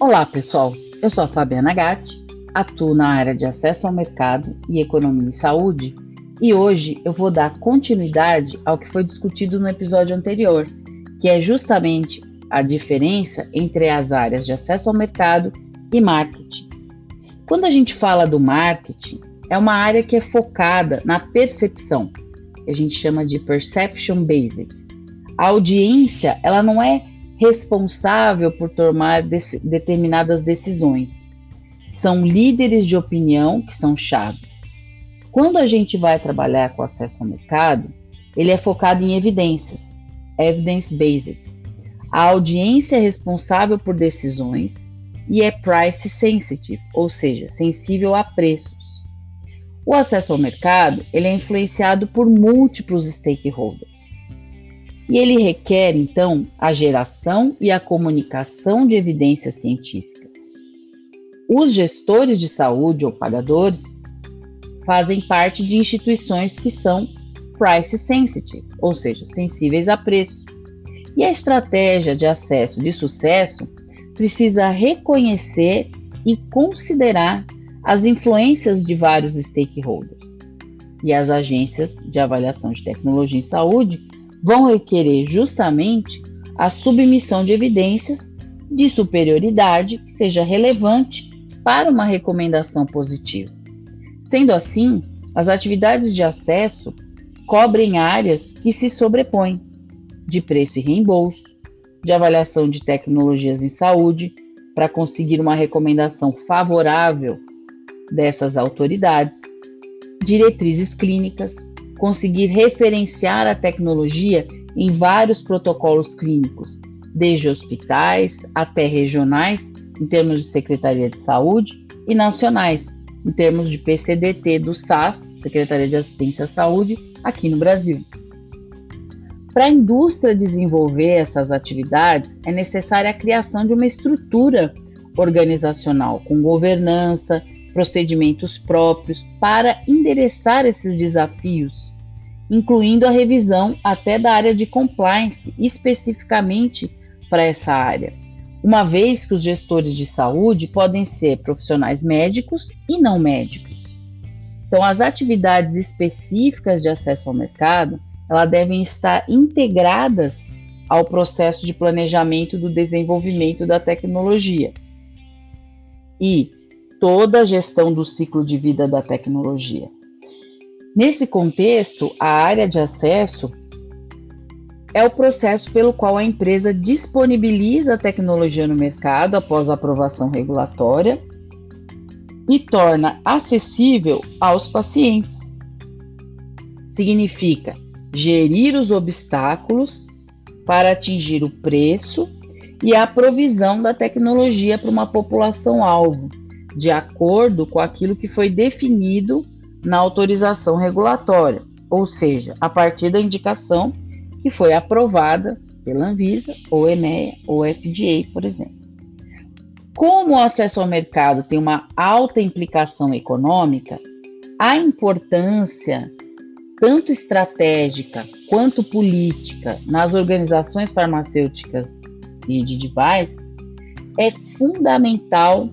Olá, pessoal. Eu sou a Fabiana Gatti, atuo na área de acesso ao mercado e economia e saúde, e hoje eu vou dar continuidade ao que foi discutido no episódio anterior, que é justamente a diferença entre as áreas de acesso ao mercado e marketing. Quando a gente fala do marketing, é uma área que é focada na percepção, que a gente chama de perception based. A audiência, ela não é responsável por tomar determinadas decisões. São líderes de opinião que são chaves. Quando a gente vai trabalhar com acesso ao mercado, ele é focado em evidências, evidence-based. A audiência é responsável por decisões e é price sensitive, ou seja, sensível a preços. O acesso ao mercado ele é influenciado por múltiplos stakeholders. E ele requer, então, a geração e a comunicação de evidências científicas. Os gestores de saúde ou pagadores fazem parte de instituições que são price sensitive, ou seja, sensíveis a preço. E a estratégia de acesso de sucesso precisa reconhecer e considerar as influências de vários stakeholders. E as agências de avaliação de tecnologia em saúde vão requerer justamente a submissão de evidências de superioridade que seja relevante para uma recomendação positiva. Sendo assim, as atividades de acesso cobrem áreas que se sobrepõem, de preço e reembolso, de avaliação de tecnologias em saúde, para conseguir uma recomendação favorável dessas autoridades, diretrizes clínicas, conseguir referenciar a tecnologia em vários protocolos clínicos, desde hospitais até regionais, em termos de Secretaria de Saúde, e nacionais, em termos de PCDT do SAS, Secretaria de Assistência à Saúde, aqui no Brasil. Para a indústria desenvolver essas atividades, é necessária a criação de uma estrutura organizacional com governança, procedimentos próprios para endereçar esses desafios, incluindo a revisão até da área de compliance, especificamente para essa área, uma vez que os gestores de saúde podem ser profissionais médicos e não médicos. Então, as atividades específicas de acesso ao mercado, elas devem estar integradas ao processo de planejamento do desenvolvimento da tecnologia. E toda a gestão do ciclo de vida da tecnologia. Nesse contexto, a área de acesso é o processo pelo qual a empresa disponibiliza a tecnologia no mercado após a aprovação regulatória e torna acessível aos pacientes. Significa gerir os obstáculos para atingir o preço e a provisão da tecnologia para uma população-alvo, de acordo com aquilo que foi definido na autorização regulatória, ou seja, a partir da indicação que foi aprovada pela Anvisa, ou EMEA, ou FDA, por exemplo. Como o acesso ao mercado tem uma alta implicação econômica, a importância tanto estratégica quanto política nas organizações farmacêuticas e de device é fundamental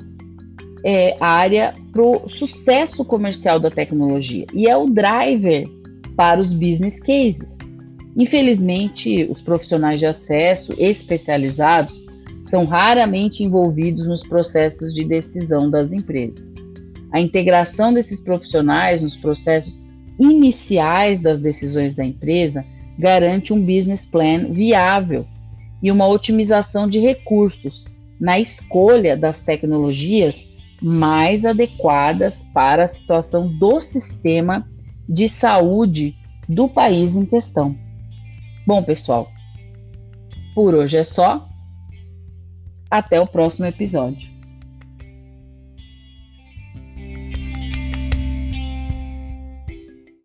é, área para o sucesso comercial da tecnologia e é o driver para os business cases. Infelizmente, os profissionais de acesso especializados são raramente envolvidos nos processos de decisão das empresas. A integração desses profissionais nos processos iniciais das decisões da empresa garante um business plan viável e uma otimização de recursos na escolha das tecnologias mais adequadas para a situação do sistema de saúde do país em questão. Bom, pessoal, por hoje é só. Até o próximo episódio.